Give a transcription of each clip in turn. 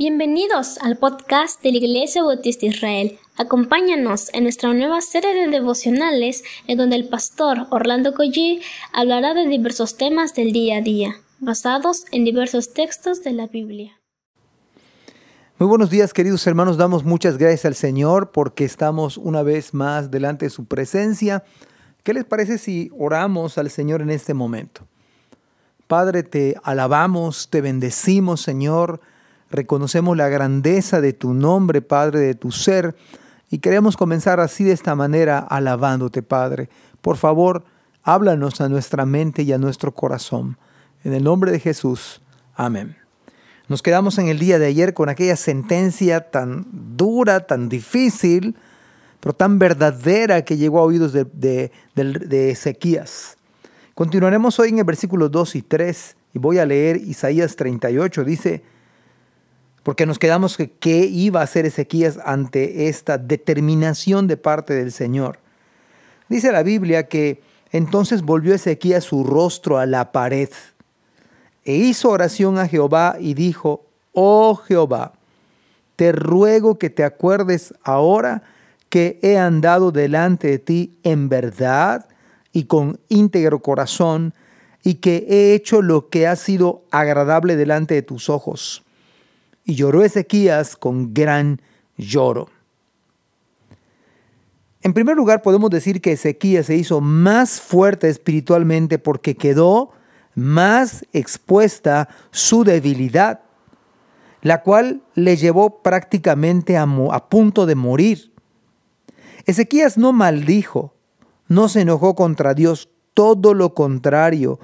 Bienvenidos al podcast de la Iglesia Bautista Israel. Acompáñanos en nuestra nueva serie de devocionales en donde el pastor Orlando Collie hablará de diversos temas del día a día, basados en diversos textos de la Biblia. Muy buenos días queridos hermanos, damos muchas gracias al Señor porque estamos una vez más delante de su presencia. ¿Qué les parece si oramos al Señor en este momento? Padre, te alabamos, te bendecimos Señor, reconocemos la grandeza de tu nombre, Padre, de tu ser, y queremos comenzar así de esta manera, alabándote, Padre. Por favor, háblanos a nuestra mente y a nuestro corazón. En el nombre de Jesús. Amén. Nos quedamos en el día de ayer con aquella sentencia tan dura, tan difícil, pero tan verdadera que llegó a oídos de, de, Ezequías. Continuaremos hoy en el versículo 2 y 3 y voy a leer Isaías 38. Dice, porque nos quedamos que qué iba a hacer Ezequías ante esta determinación de parte del Señor. Dice la Biblia que entonces volvió Ezequías su rostro a la pared e hizo oración a Jehová y dijo, oh Jehová, te ruego que te acuerdes ahora que he andado delante de ti en verdad y con íntegro corazón, y que he hecho lo que ha sido agradable delante de tus ojos y lloró Ezequías con gran lloro. En primer lugar, podemos decir que Ezequías se hizo más fuerte espiritualmente porque quedó más expuesta su debilidad, la cual le llevó prácticamente a, a punto de morir. Ezequías no maldijo, no se enojó contra Dios, todo lo contrario,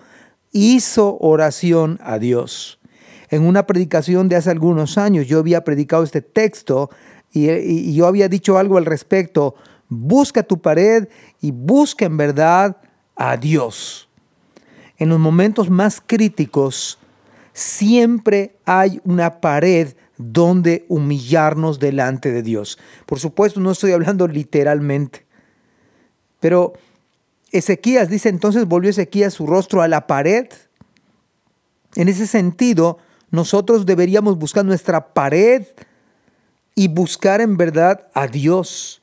hizo oración a Dios en una predicación de hace algunos años, yo había predicado este texto y, yo había dicho algo al respecto. Busca tu pared y busca en verdad a Dios. En los momentos más críticos, siempre hay una pared donde humillarnos delante de Dios. Por supuesto, no estoy hablando literalmente, pero Ezequías dice entonces volvió Ezequías su rostro a la pared. En ese sentido, nosotros deberíamos buscar nuestra pared y buscar en verdad a Dios.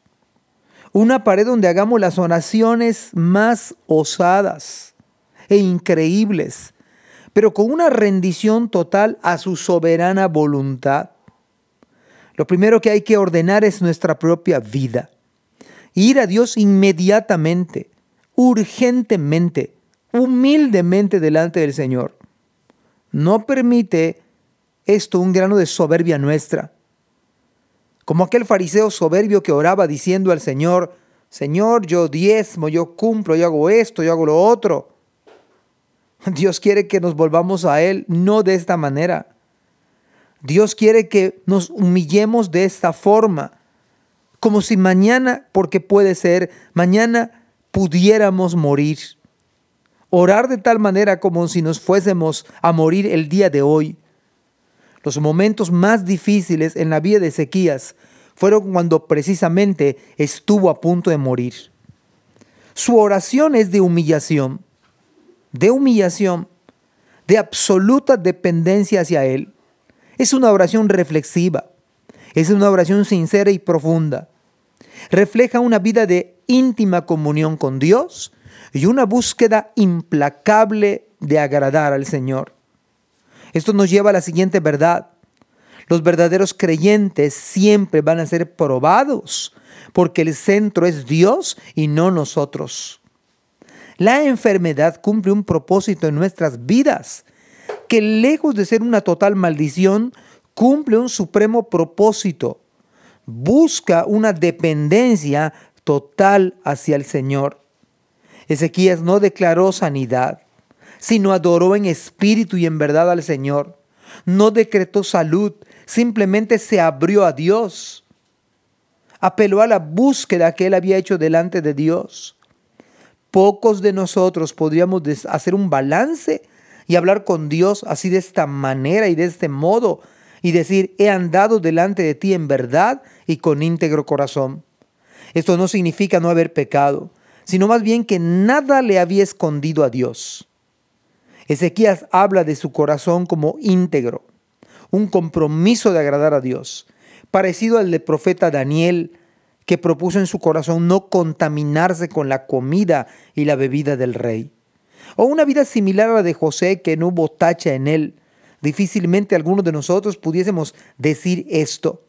Una pared donde hagamos las oraciones más osadas e increíbles, pero con una rendición total a su soberana voluntad. Lo primero que hay que ordenar es nuestra propia vida. Ir a Dios inmediatamente, urgentemente, humildemente delante del Señor. No permite esto un grano de soberbia nuestra. Como aquel fariseo soberbio que oraba diciendo al Señor, Señor, yo diezmo, yo cumplo, yo hago esto, yo hago lo otro. Dios quiere que nos volvamos a Él, no de esta manera. Dios quiere que nos humillemos de esta forma, como si mañana, porque puede ser, mañana pudiéramos morir. Orar de tal manera como si nos fuésemos a morir el día de hoy. Los momentos más difíciles en la vida de Ezequías fueron cuando precisamente estuvo a punto de morir. Su oración es de humillación, de humillación, de absoluta dependencia hacia Él. Es una oración reflexiva, es una oración sincera y profunda. Refleja una vida de íntima comunión con Dios y una búsqueda implacable de agradar al Señor. Esto nos lleva a la siguiente verdad. Los verdaderos creyentes siempre van a ser probados porque el centro es Dios y no nosotros. La enfermedad cumple un propósito en nuestras vidas que lejos de ser una total maldición, cumple un supremo propósito. Busca una dependencia total hacia el Señor. Ezequías no declaró sanidad, sino adoró en espíritu y en verdad al Señor. No decretó salud, simplemente se abrió a Dios. Apeló a la búsqueda que él había hecho delante de Dios. Pocos de nosotros podríamos hacer un balance y hablar con Dios así de esta manera y de este modo y decir, he andado delante de ti en verdad y con íntegro corazón. Esto no significa no haber pecado, sino más bien que nada le había escondido a Dios. Ezequías habla de su corazón como íntegro, un compromiso de agradar a Dios, parecido al del profeta Daniel, que propuso en su corazón no contaminarse con la comida y la bebida del rey. O una vida similar a la de José, que no hubo tacha en él. Difícilmente algunos de nosotros pudiésemos decir esto.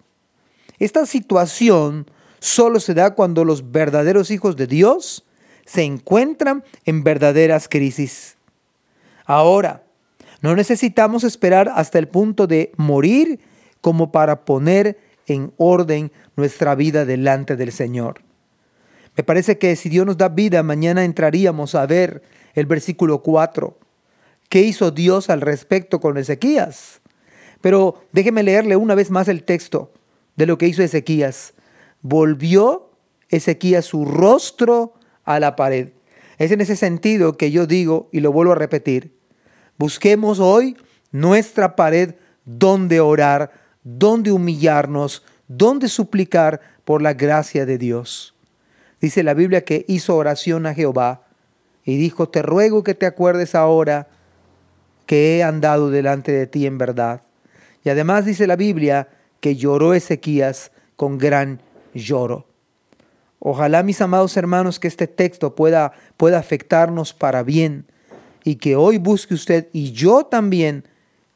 Esta situación solo se da cuando los verdaderos hijos de Dios se encuentran en verdaderas crisis. Ahora, no necesitamos esperar hasta el punto de morir como para poner en orden nuestra vida delante del Señor. Me parece que si Dios nos da vida, mañana entraríamos a ver el versículo 4. ¿Qué hizo Dios al respecto con Ezequías? Pero déjeme leerle una vez más el texto de lo que hizo Ezequías. Volvió Ezequías su rostro a la pared. Es en ese sentido que yo digo, y lo vuelvo a repetir, busquemos hoy nuestra pared donde orar, donde humillarnos, donde suplicar por la gracia de Dios. Dice la Biblia que hizo oración a Jehová y dijo, te ruego que te acuerdes ahora que he andado delante de ti en verdad. Y además dice la Biblia que lloró Ezequías con gran lloro. Ojalá, mis amados hermanos, que este texto pueda, pueda afectarnos para bien y que hoy busque usted y yo también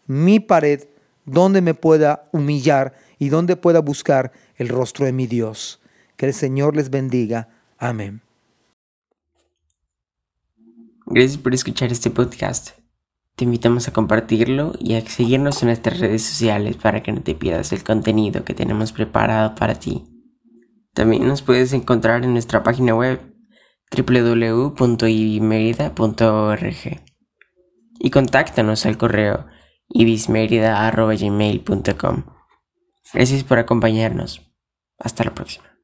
mi pared donde me pueda humillar y donde pueda buscar el rostro de mi Dios. Que el Señor les bendiga. Amén. Gracias por escuchar este podcast. Te invitamos a compartirlo y a seguirnos en nuestras redes sociales para que no te pierdas el contenido que tenemos preparado para ti. También nos puedes encontrar en nuestra página web www.ibismerida.org y contáctanos al correo ibismerida.gmail.com. Gracias por acompañarnos. Hasta la próxima.